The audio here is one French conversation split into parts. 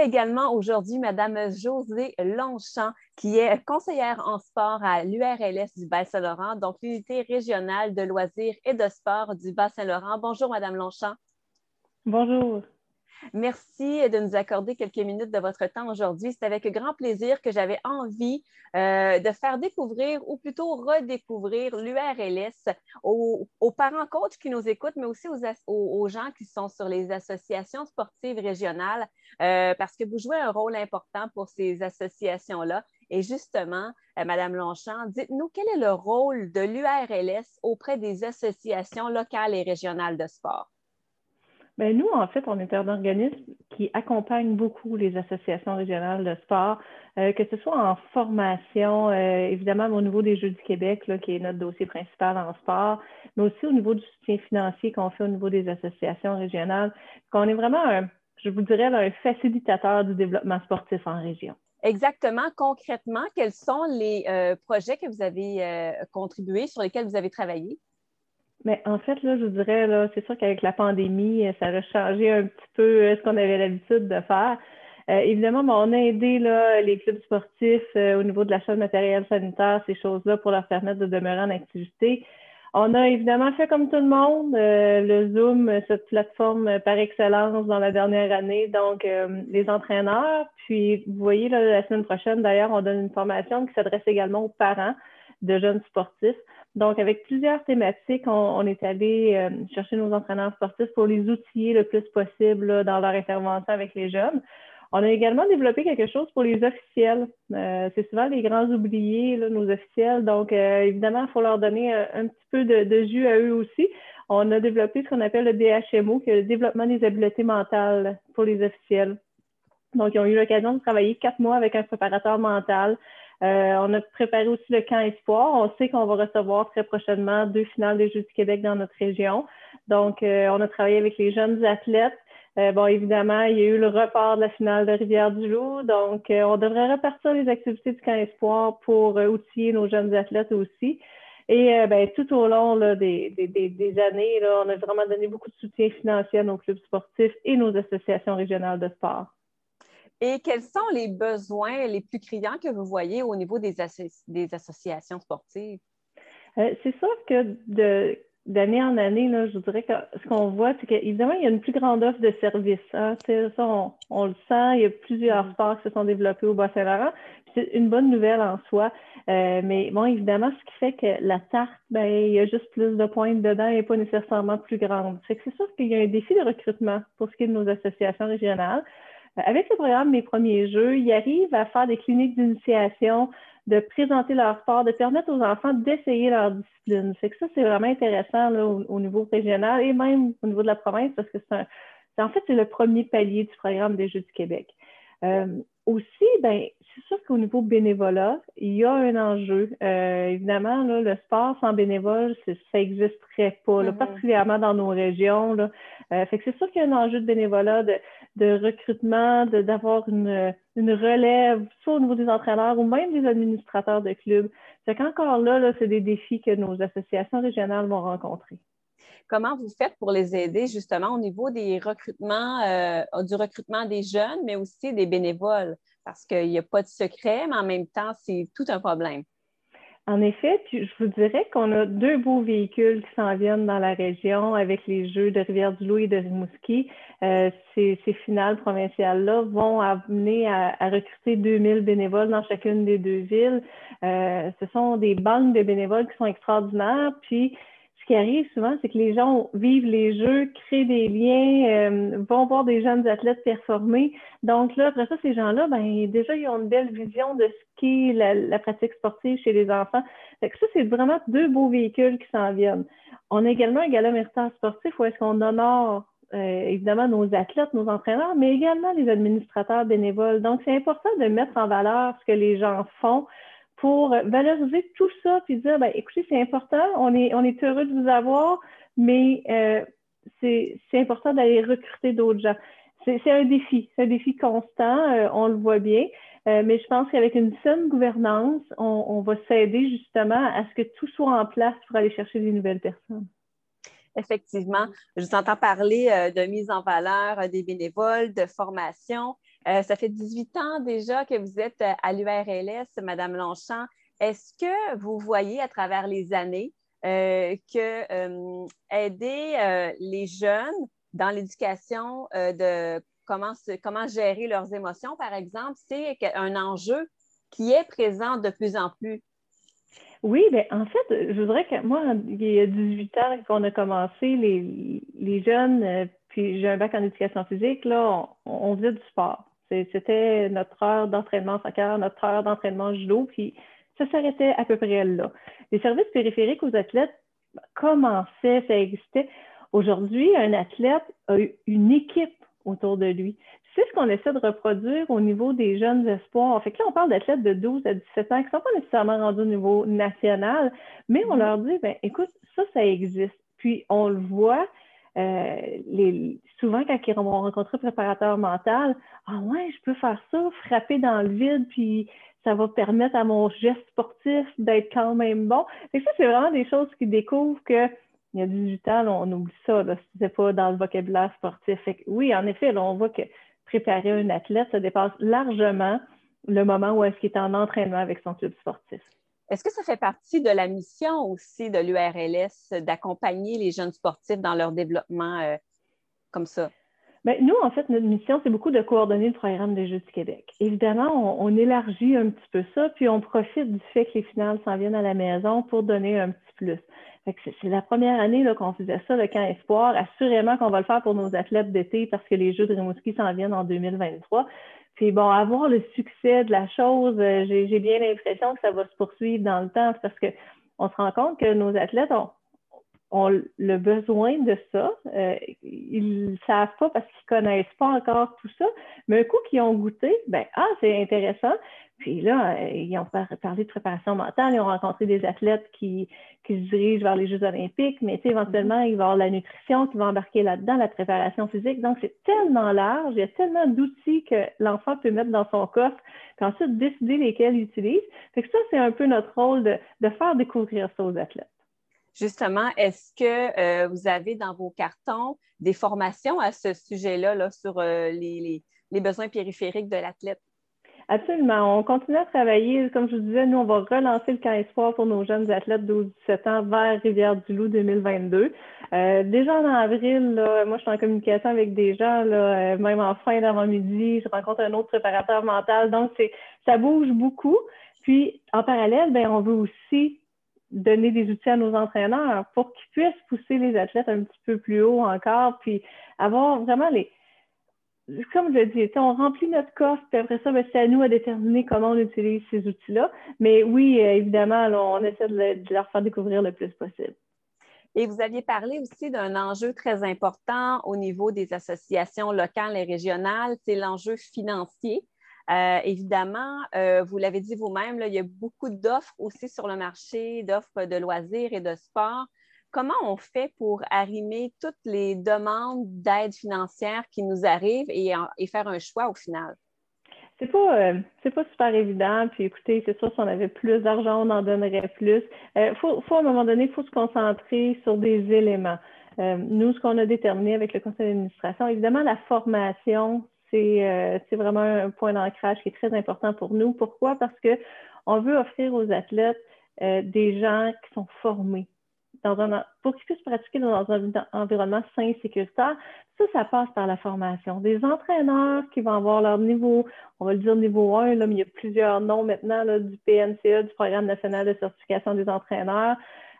également aujourd'hui Mme Josée Longchamp, qui est conseillère en sport à l'URLS du Bas-Saint-Laurent, donc l'unité régionale de loisirs et de sport du Bas-Saint-Laurent. Bonjour, Mme Longchamp. Bonjour. Merci de nous accorder quelques minutes de votre temps aujourd'hui. C'est avec grand plaisir que j'avais envie euh, de faire découvrir ou plutôt redécouvrir l'URLS aux, parents coachs qui nous écoutent, mais aussi aux, gens qui sont sur les associations sportives régionales, euh, parce que vous jouez un rôle important pour ces associations-là. Et justement, euh, Madame Longchamp, dites-nous quel est le rôle de l'URLS auprès des associations locales et régionales de sport? Bien, nous, en fait, on est un organisme qui accompagne beaucoup les associations régionales de sport, euh, que ce soit en formation, euh, évidemment au niveau des Jeux du Québec, qui est notre dossier principal en sport, mais aussi au niveau du soutien financier qu'on fait au niveau des associations régionales. On est vraiment, un, je vous dirais, un facilitateur du développement sportif en région. Exactement. Concrètement, quels sont les euh, projets que vous avez contribué, sur lesquels vous avez travaillé? Mais en fait, là, je vous dirais, là, c'est sûr qu'avec la pandémie, ça a changé un petit peu euh, ce qu'on avait l'habitude de faire. Euh, évidemment, on a aidé là, les clubs sportifs euh, au niveau de l'achat de matériel sanitaire, ces choses-là, pour leur permettre de demeurer en activité. On a évidemment fait comme tout le monde, le Zoom, cette plateforme par excellence dans la dernière année, donc les entraîneurs. Puis, vous voyez, là, la semaine prochaine, d'ailleurs, on donne une formation qui s'adresse également aux parents de jeunes sportifs. Donc, avec plusieurs thématiques, on, est allé euh, chercher nos entraîneurs sportifs pour les outiller le plus possible dans leur intervention avec les jeunes. On a également développé quelque chose pour les officiels. Euh, c'est souvent les grands oubliés, nos officiels. Donc, euh, évidemment, il faut leur donner un, petit peu de, jus à eux aussi. On a développé ce qu'on appelle le DHMO, qui est le développement des habiletés mentales pour les officiels. Donc, ils ont eu l'occasion de travailler quatre mois avec un préparateur mental euh, on a préparé aussi le camp espoir. On sait qu'on va recevoir très prochainement deux finales des Jeux du Québec dans notre région. Donc, euh, on a travaillé avec les jeunes athlètes. Euh, bon, évidemment, il y a eu le report de la finale de Rivière-du-Loup. Donc, on devrait repartir les activités du camp espoir pour outiller nos jeunes athlètes aussi. Et ben, tout au long des, des, années, là, on a vraiment donné beaucoup de soutien financier à nos clubs sportifs et nos associations régionales de sport. Et quels sont les besoins les plus criants que vous voyez au niveau des, des associations sportives? Euh, c'est sûr que d'année en année, là, je dirais que ce qu'on voit, c'est qu'évidemment, il y a une plus grande offre de services. Hein. Ça, on, le sent. Il y a plusieurs mm-hmm. sports qui se sont développés au Bas-Saint-Laurent. C'est une bonne nouvelle en soi. Euh, mais bon, évidemment, ce qui fait que la tarte, ben, il y a juste plus de pointes dedans et pas nécessairement plus grande. C'est sûr qu'il y a un défi de recrutement pour ce qui est de nos associations régionales. Avec le programme Mes premiers jeux, ils arrivent à faire des cliniques d'initiation, de présenter leur sport, de permettre aux enfants d'essayer leur discipline. C'est que ça, c'est vraiment intéressant au, niveau régional et même au niveau de la province parce que c'est en fait, c'est le premier palier du programme des Jeux du Québec. Euh, aussi, ben, c'est sûr qu'au niveau bénévolat, il y a un enjeu. Euh, évidemment, là, le sport sans bénévole, ça n'existerait pas, mm-hmm. particulièrement dans nos régions. Là. Euh, fait que c'est sûr qu'il y a un enjeu de bénévolat, de, de recrutement, d'avoir une, une, relève, soit au niveau des entraîneurs ou même des administrateurs de clubs. Fait qu'encore là, là c'est des défis que nos associations régionales vont rencontrer. Comment vous faites pour les aider justement au niveau des recrutements, euh, du recrutement des jeunes, mais aussi des bénévoles? Parce qu'il n'y a pas de secret, mais en même temps, c'est tout un problème. En effet, je vous dirais qu'on a deux beaux véhicules qui s'en viennent dans la région avec les Jeux de Rivière-du-Loup et de Rimouski. Euh, ces, finales provinciales-là vont amener à, recruter 2000 bénévoles dans chacune des deux villes. Euh, ce sont des banques de bénévoles qui sont extraordinaires. Puis, ce qui arrive souvent, c'est que les gens vivent les jeux, créent des liens, euh, vont voir des jeunes athlètes performer. Donc là, après ça, ces gens-là, ben déjà, ils ont une belle vision de ce qu'est la, pratique sportive chez les enfants. Fait que ça, c'est vraiment deux beaux véhicules qui s'en viennent. On a également un gala méritant sportif où est-ce qu'on honore euh, évidemment nos athlètes, nos entraîneurs, mais également les administrateurs bénévoles. Donc, c'est important de mettre en valeur ce que les gens font pour valoriser tout ça puis dire ben, écoutez, c'est important, on est, on est heureux de vous avoir, mais euh, c'est important d'aller recruter d'autres gens. C'est un défi, c'est un défi constant, euh, on le voit bien, euh, mais je pense qu'avec une saine gouvernance, on, on va s'aider justement à ce que tout soit en place pour aller chercher des nouvelles personnes. Effectivement, je vous entends parler de mise en valeur des bénévoles, de formation. Euh, ça fait 18 ans déjà que vous êtes à l'URLS, Madame Longchamp. Est-ce que vous voyez à travers les années que aider les jeunes dans l'éducation de comment, comment gérer leurs émotions, par exemple, c'est un enjeu qui est présent de plus en plus. Oui, bien, en fait, je voudrais que moi, il y a 18 ans qu'on a commencé, les, jeunes, euh, puis j'ai un bac en éducation physique, là, on, faisait du sport. C'était notre heure d'entraînement soccer, notre heure d'entraînement judo, puis ça s'arrêtait à peu près là. Les services périphériques aux athlètes commençaient, ça existait? Aujourd'hui, un athlète a une équipe autour de lui. C'est ce qu'on essaie de reproduire au niveau des jeunes espoirs. Fait que là, on parle d'athlètes de 12 à 17 ans qui ne sont pas nécessairement rendus au niveau national, mais on leur dit, ben, écoute, ça, ça existe. Puis on le voit, euh, souvent quand ils vont rencontrer un préparateur mental, ah ouais, je peux faire ça, frapper dans le vide, puis ça va permettre à mon geste sportif d'être quand même bon. Et ça, c'est vraiment des choses qu'ils découvrent que il y a 18 ans, on oublie ça, là, si pas dans le vocabulaire sportif. oui, en effet, on voit que préparer un athlète, ça dépasse largement le moment où est-ce qu'il est en entraînement avec son club sportif. Est-ce que ça fait partie de la mission aussi de l'URLS d'accompagner les jeunes sportifs dans leur développement euh, comme ça? Bien, nous, en fait, notre mission, c'est beaucoup de coordonner le programme des Jeux du Québec. Évidemment, on, élargit un petit peu ça, puis on profite du fait que les finales s'en viennent à la maison pour donner un petit plus. C'est la première année qu'on faisait ça, le camp espoir. Assurément qu'on va le faire pour nos athlètes d'été parce que les Jeux de Rimouski s'en viennent en 2023. Puis bon, avoir le succès de la chose, euh, j'ai bien l'impression que ça va se poursuivre dans le temps parce qu'on se rend compte que nos athlètes ont, ont le besoin de ça. Euh, ils ne savent pas parce qu'ils ne connaissent pas encore tout ça, mais un coup qu'ils ont goûté, ben ah, c'est intéressant. Puis là, euh, ils ont parlé de préparation mentale, ils ont rencontré des athlètes qui, qui se dirigent vers les Jeux olympiques, mais éventuellement, il va y avoir la nutrition qui va embarquer là-dedans, la préparation physique. Donc, c'est tellement large, il y a tellement d'outils que l'enfant peut mettre dans son coffre, puis ensuite décider lesquels il utilise. Fait que ça, c'est un peu notre rôle de, de faire découvrir ça aux athlètes. Justement, est-ce que euh, vous avez dans vos cartons des formations à ce sujet-là là, sur euh, les, besoins périphériques de l'athlète? Absolument. On continue à travailler. Comme je vous disais, nous, on va relancer le camp espoir pour nos jeunes athlètes de 12-17 ans vers Rivière-du-Loup 2022. Euh, déjà en avril, moi, je suis en communication avec des gens, même en fin d'avant-midi, je rencontre un autre préparateur mental. Donc, ça bouge beaucoup. Puis, en parallèle, ben, on veut aussi donner des outils à nos entraîneurs pour qu'ils puissent pousser les athlètes un petit peu plus haut encore, puis avoir vraiment les. Comme je le dis, on remplit notre coffre, puis après ça, ben, c'est à nous à déterminer comment on utilise ces outils-là. Mais oui, euh, évidemment, on essaie de, leur faire découvrir le plus possible. Et vous aviez parlé aussi d'un enjeu très important au niveau des associations locales et régionales, c'est l'enjeu financier. Euh, évidemment, euh, vous l'avez dit vous-même, il y a beaucoup d'offres aussi sur le marché, d'offres de loisirs et de sport. Comment on fait pour arrimer toutes les demandes d'aide financière qui nous arrivent et, faire un choix au final? C'est pas, euh, pas super évident. Puis écoutez, c'est sûr, si on avait plus d'argent, on en donnerait plus. Il faut, faut, à un moment donné, il faut se concentrer sur des éléments. nous, ce qu'on a déterminé avec le conseil d'administration, évidemment, la formation, euh, c'est vraiment un point d'ancrage qui est très important pour nous. Pourquoi? Parce qu'on veut offrir aux athlètes euh, des gens qui sont formés dans un, pour qu'ils puissent pratiquer dans un environnement sain et sécuritaire. Ça, ça passe par la formation. Des entraîneurs qui vont avoir leur niveau, on va le dire niveau 1, là, mais il y a plusieurs noms maintenant du PNCA, du Programme national de certification des entraîneurs.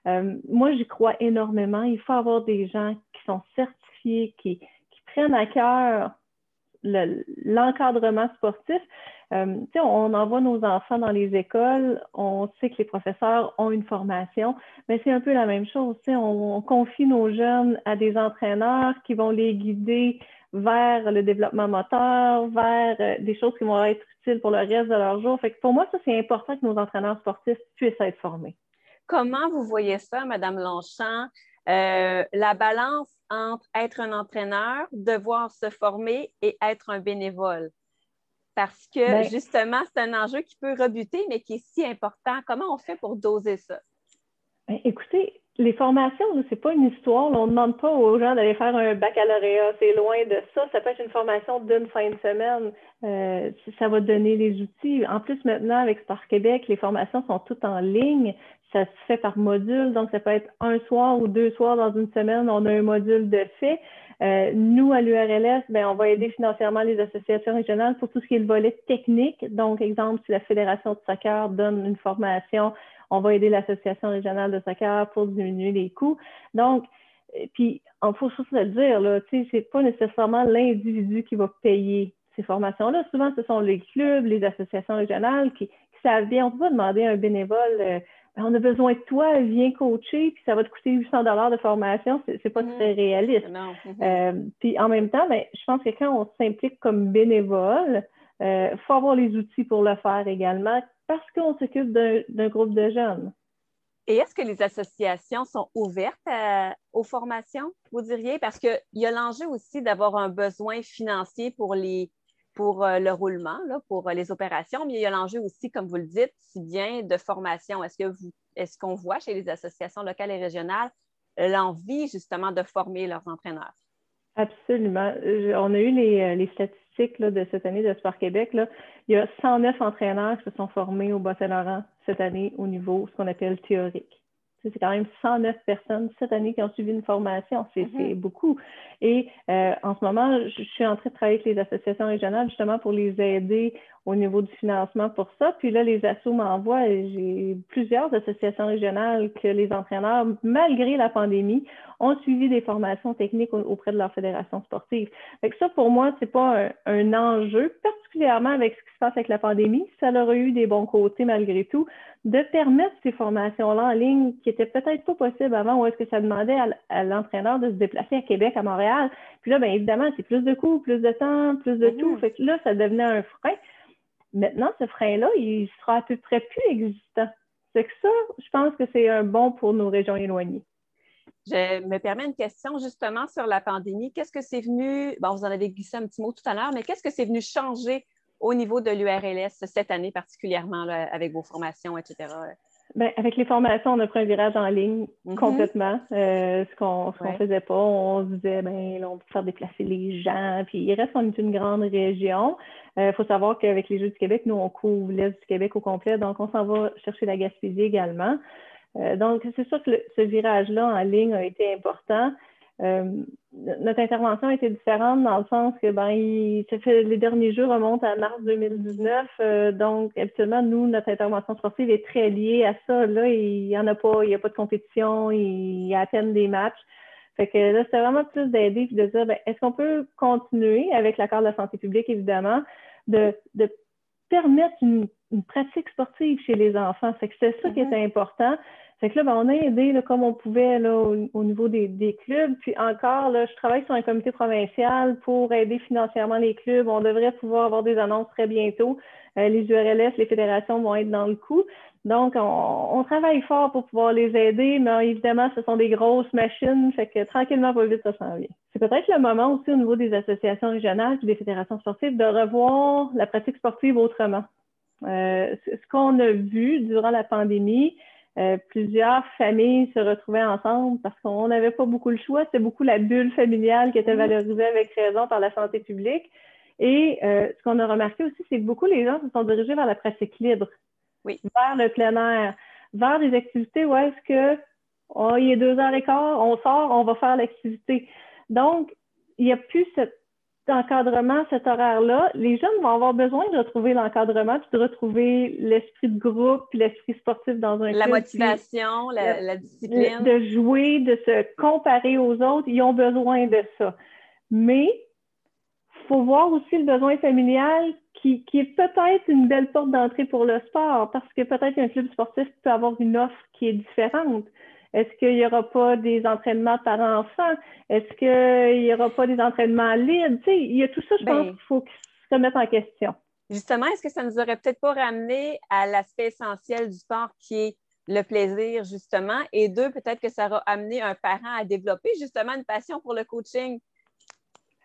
Euh, moi, j'y crois énormément. Il faut avoir des gens qui sont certifiés, qui, qui prennent à cœur l'encadrement sportif. Euh, on envoie nos enfants dans les écoles, on sait que les professeurs ont une formation, mais c'est un peu la même chose. On, confie nos jeunes à des entraîneurs qui vont les guider vers le développement moteur, vers euh, des choses qui vont être utiles pour le reste de leur jour. Fait pour moi, ça, c'est important que nos entraîneurs sportifs puissent être formés. Comment vous voyez ça, Madame Longchamp? Euh, la balance entre être un entraîneur, devoir se former et être un bénévole. Parce que ben justement, c'est un enjeu qui peut rebuter, mais qui est si important. Comment on fait pour doser ça? Ben, écoutez, les formations, ce n'est pas une histoire. on ne demande pas aux gens d'aller faire un baccalauréat. C'est loin de ça. Ça peut être une formation d'une fin de semaine. Euh, ça va donner les outils. En plus, maintenant, avec Sport Québec, les formations sont toutes en ligne. Ça se fait par module. Donc, ça peut être un soir ou deux soirs dans une semaine. On a un module de fait. Euh, nous, à l'URLS, ben, on va aider financièrement les associations régionales pour tout ce qui est le volet technique. Donc, exemple, si la Fédération de soccer donne une formation, on va aider l'Association régionale de soccer pour diminuer les coûts. Donc, euh, puis, en faut juste le dire, là, c'est pas nécessairement l'individu qui va payer ces formations-là. Souvent, ce sont les clubs, les associations régionales qui, savent bien. On peut pas demander à un bénévole euh, on a besoin de toi, viens coacher, puis ça va te coûter 800 dollars de formation, c'est pas mm-hmm. très réaliste. Mm-hmm. Euh, puis en même temps, ben, je pense que quand on s'implique comme bénévole, il euh, faut avoir les outils pour le faire également parce qu'on s'occupe d'un groupe de jeunes. Et est-ce que les associations sont ouvertes aux formations, vous diriez? Parce qu'il y a l'enjeu aussi d'avoir un besoin financier pour les, pour euh, le roulement, pour euh, les opérations, mais il y a l'enjeu aussi, comme vous le dites, si bien de formation. Est-ce que vous, est-ce qu'on voit chez les associations locales et régionales l'envie justement de former leurs entraîneurs? Absolument. On a eu les, euh, statistiques de cette année de Sport Québec. Il y a 109 entraîneurs qui se sont formés au Bas-Saint-Laurent cette année au niveau ce qu'on appelle théorique. C'est quand même 109 personnes cette année qui ont suivi une formation. C'est mm-hmm. beaucoup. Et euh, en ce moment, je suis en train de travailler avec les associations régionales justement pour les aider au niveau du financement pour ça. Puis là, les assos m'envoient, j'ai plusieurs associations régionales que les entraîneurs, malgré la pandémie, ont suivi des formations techniques auprès de leur fédération sportive. Fait ça, pour moi, c'est pas un, enjeu, particulièrement avec ce qui se passe avec la pandémie. Ça leur a eu des bons côtés malgré tout, de permettre ces formations-là en ligne qui étaient peut-être pas possibles avant, ou est-ce que ça demandait à, l'entraîneur de se déplacer à Québec, à Montréal? Puis là, bien évidemment, c'est plus de coûts, plus de temps, plus de tout. Fait que là, ça devenait un frein. Maintenant, ce frein-là, il sera à peu près plus existant. C'est que ça, je pense que c'est un bon pour nos régions éloignées. Je me permets une question justement sur la pandémie. Qu'est-ce que c'est venu, bon, vous en avez glissé un petit mot tout à l'heure, mais qu'est-ce que c'est venu changer au niveau de l'URLS cette année particulièrement avec vos formations, etc.? Bien, avec les formations, on a pris un virage en ligne mm-hmm. complètement. Euh, ce qu'on ne faisait pas, on se disait, ben, on peut faire déplacer les gens. Puis il reste, on est une grande région. Il euh, faut savoir qu'avec les Jeux du Québec, nous, on couvre l'Est du Québec au complet. Donc, on s'en va chercher la Gaspésie également. Euh, donc, c'est sûr que ce virage-là en ligne a été important. Euh, notre intervention a été différente dans le sens que ben, fait, les derniers jeux remontent à mars 2019. Euh, donc, habituellement, nous, notre intervention sportive est très liée à ça. Là, il n'y en a pas, il n'y a pas de compétition, il y a à peine des matchs. Fait que là, c'est vraiment plus d'aider et de dire ben, est-ce qu'on peut continuer avec l'accord de la santé publique, évidemment, de, de permettre une, pratique sportive chez les enfants? Fait que c'est ça qui est mm-hmm. important. Fait que là, ben, on a aidé comme on pouvait là, au, niveau des, clubs. Puis encore, là, je travaille sur un comité provincial pour aider financièrement les clubs. On devrait pouvoir avoir des annonces très bientôt. Euh, les URLS, les fédérations vont être dans le coup. Donc, on, travaille fort pour pouvoir les aider, mais évidemment, ce sont des grosses machines, fait que tranquillement, pas vite, ça s'en vient. C'est peut-être le moment aussi au niveau des associations régionales et des fédérations sportives de revoir la pratique sportive autrement. Euh, ce qu'on a vu durant la pandémie, euh, plusieurs familles se retrouvaient ensemble parce qu'on n'avait pas beaucoup le choix. C'était beaucoup la bulle familiale qui était mm-hmm. valorisée avec raison par la santé publique. Et euh, ce qu'on a remarqué aussi, c'est que beaucoup les gens se sont dirigés vers la pratique libre, oui. vers le plein air, vers des activités où est-ce que oh, il est deux heures et quart, on sort, on va faire l'activité. Donc, il n'y a plus cette encadrement, cet horaire-là, les jeunes vont avoir besoin de retrouver l'encadrement, puis de retrouver l'esprit de groupe, puis l'esprit sportif dans un La motivation, la, discipline. De jouer, de se comparer aux autres, ils ont besoin de ça. Mais il faut voir aussi le besoin familial qui, qui est peut-être une belle porte d'entrée pour le sport, parce que peut-être qu'un club sportif peut avoir une offre qui est différente. Est-ce qu'il n'y aura pas des entraînements par enfant? Est-ce qu'il n'y aura pas des entraînements libres? Tu sais, il y a tout ça, je pense ben qu'il faut se remettre en question. Justement, est-ce que ça ne nous aurait peut-être pas ramené à l'aspect essentiel du sport qui est le plaisir, justement? Et deux, peut-être que ça aura amené un parent à développer justement une passion pour le coaching?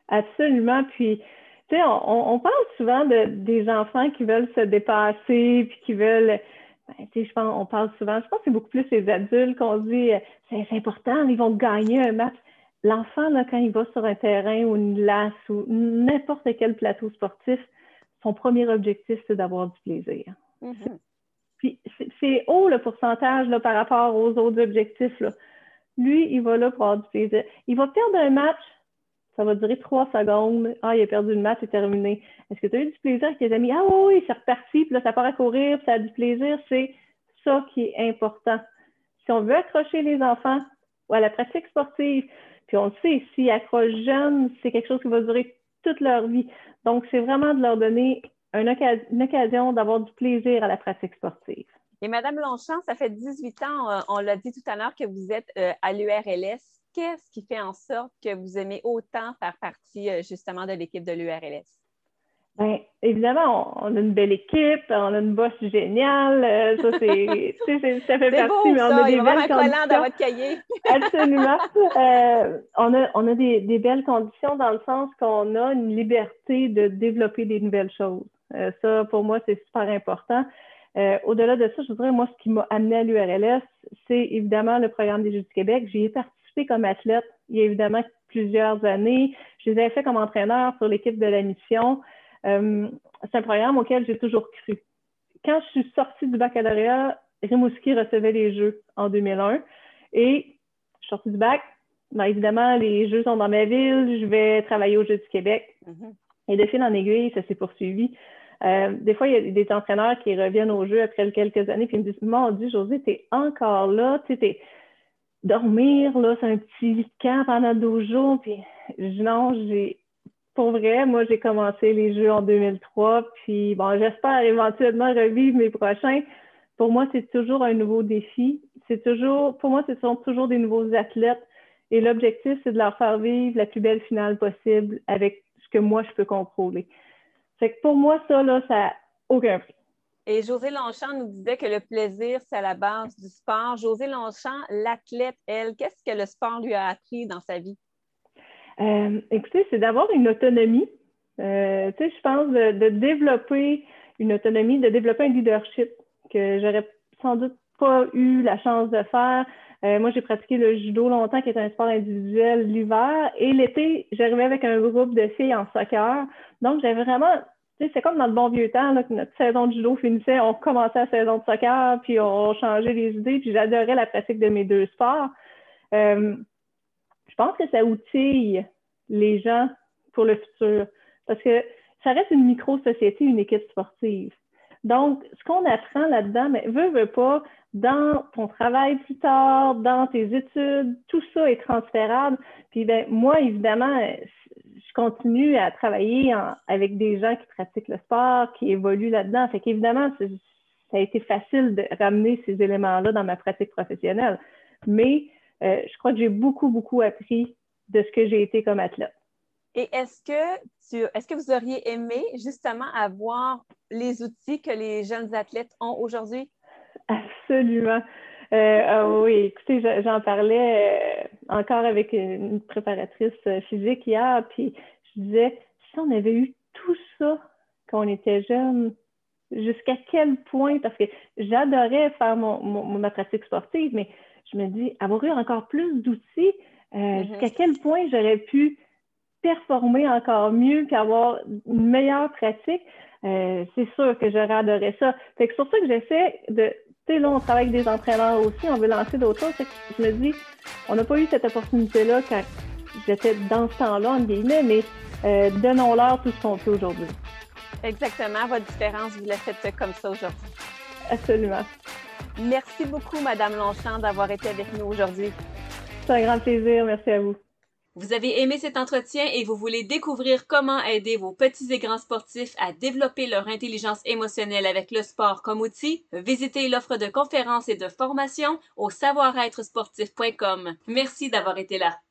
Absolument. Puis, tu sais, on, parle souvent de, des enfants qui veulent se dépasser, puis qui veulent ben, je pense, on parle souvent, je pense que c'est beaucoup plus les adultes qu'on dit c'est important, ils vont gagner un match. L'enfant, quand il va sur un terrain ou une glace ou n'importe quel plateau sportif, son premier objectif, c'est d'avoir du plaisir. Mm-hmm. Puis c'est haut le pourcentage là, par rapport aux autres objectifs. Là. Lui, il va là pour avoir du plaisir. Il va perdre un match, ça va durer trois secondes. Ah, il a perdu le match, c'est terminé. Est-ce que tu as eu du plaisir avec tes amis? Ah oui, c'est reparti, puis là, ça part à courir, puis ça a du plaisir. C'est ça qui est important. Si on veut accrocher les enfants à la pratique sportive, puis on le sait, s'ils accrochent jeunes, c'est quelque chose qui va durer toute leur vie. Donc, c'est vraiment de leur donner une, occasion d'avoir du plaisir à la pratique sportive. Et Madame Longchamp, ça fait 18 ans, euh, on l'a dit tout à l'heure, que vous êtes euh, à l'URLS. Qu'est-ce qui fait en sorte que vous aimez autant faire partie euh, justement de l'équipe de l'URLS? Bien, évidemment, on, a une belle équipe, on a une bosse géniale. ça, c'est, ça fait partie, mais on a des belles conditions. dans votre cahier. Absolument. on a, on a des, des, belles conditions dans le sens qu'on a une liberté de développer des nouvelles choses. ça, pour moi, c'est super important. Euh, au-delà de ça, je voudrais, moi, ce qui m'a amené à l'URLS, c'est évidemment le programme des Jeux du Québec. J'y ai participé comme athlète il y a évidemment plusieurs années. Je les ai fait comme entraîneur sur l'équipe de la mission. Euh, c'est un programme auquel j'ai toujours cru. Quand je suis sortie du baccalauréat, Rimouski recevait les Jeux en 2001 et je suis sortie du bac. Ben, évidemment, les Jeux sont dans ma ville, je vais travailler aux Jeux du Québec. Mm-hmm. Et de fil en aiguille, ça s'est poursuivi. Euh, des fois, il y a des entraîneurs qui reviennent au jeu après quelques années ils me disent Mon Dieu, José, t'es encore là, tu sais, dormir, là, c'est un petit camp pendant 12 jours. Puis non, j'ai pour vrai, moi, j'ai commencé les jeux en 2003, puis bon, j'espère éventuellement revivre mes prochains. Pour moi, c'est toujours un nouveau défi. C'est toujours, pour moi, ce sont toujours des nouveaux athlètes. Et l'objectif, c'est de leur faire vivre la plus belle finale possible avec ce que moi, je peux contrôler. Fait que pour moi, ça, là, ça n'a aucun prix. Et José Longchamp nous disait que le plaisir, c'est à la base du sport. José Longchamp, l'athlète, elle, qu'est-ce que le sport lui a appris dans sa vie? Euh, écoutez, c'est d'avoir une autonomie. Euh, tu sais, je pense de, développer une autonomie, de développer un leadership que j'aurais sans doute pas eu la chance de faire. Euh, moi, j'ai pratiqué le judo longtemps, qui est un sport individuel l'hiver. Et l'été, j'arrivais avec un groupe de filles en soccer. Donc, j'avais vraiment, c'est comme dans le bon vieux temps, que notre saison de judo finissait, on commençait la saison de soccer, puis on changeait les idées, puis j'adorais la pratique de mes deux sports. Euh, je pense que ça outille les gens pour le futur. Parce que ça reste une micro-société, une équipe sportive. Donc, ce qu'on apprend là-dedans, mais veut, veut pas, dans ton travail plus tard, dans tes études, tout ça est transférable. Puis ben, moi, évidemment, je continue à travailler avec des gens qui pratiquent le sport, qui évoluent là-dedans. Fait qu'évidemment, ça a été facile de ramener ces éléments-là dans ma pratique professionnelle. Mais euh, je crois que j'ai beaucoup, beaucoup appris de ce que j'ai été comme athlète. Et est-ce que tu, est-ce que vous auriez aimé justement avoir les outils que les jeunes athlètes ont aujourd'hui? Absolument. Euh, ah oui, écoutez, j'en parlais euh, encore avec une préparatrice euh, physique hier, puis je disais, si on avait eu tout ça quand on était jeune, jusqu'à quel point, parce que j'adorais faire mon, ma pratique sportive, mais je me dis, avoir eu encore plus d'outils, mm-hmm. jusqu'à quel point j'aurais pu performer encore mieux, qu'avoir une meilleure pratique? c'est sûr que j'aurais adoré ça. Fait que c'est pour ça que j'essaie de tu sais, là, on travaille avec des entraîneurs aussi, on veut lancer d'autres choses. je me dis, on n'a pas eu cette opportunité-là quand j'étais dans ce temps-là, en guillemets, mais euh, donnons-leur tout ce qu'on peut aujourd'hui. Exactement. Votre différence, vous la faites comme ça aujourd'hui. Absolument. Merci beaucoup, Madame Longchamp, d'avoir été avec nous aujourd'hui. C'est un grand plaisir. Merci à vous. Vous avez aimé cet entretien et vous voulez découvrir comment aider vos petits et grands sportifs à développer leur intelligence émotionnelle avec le sport comme outil? Visitez l'offre de conférences et de formations au savoir-être sportif.com. Merci d'avoir été là.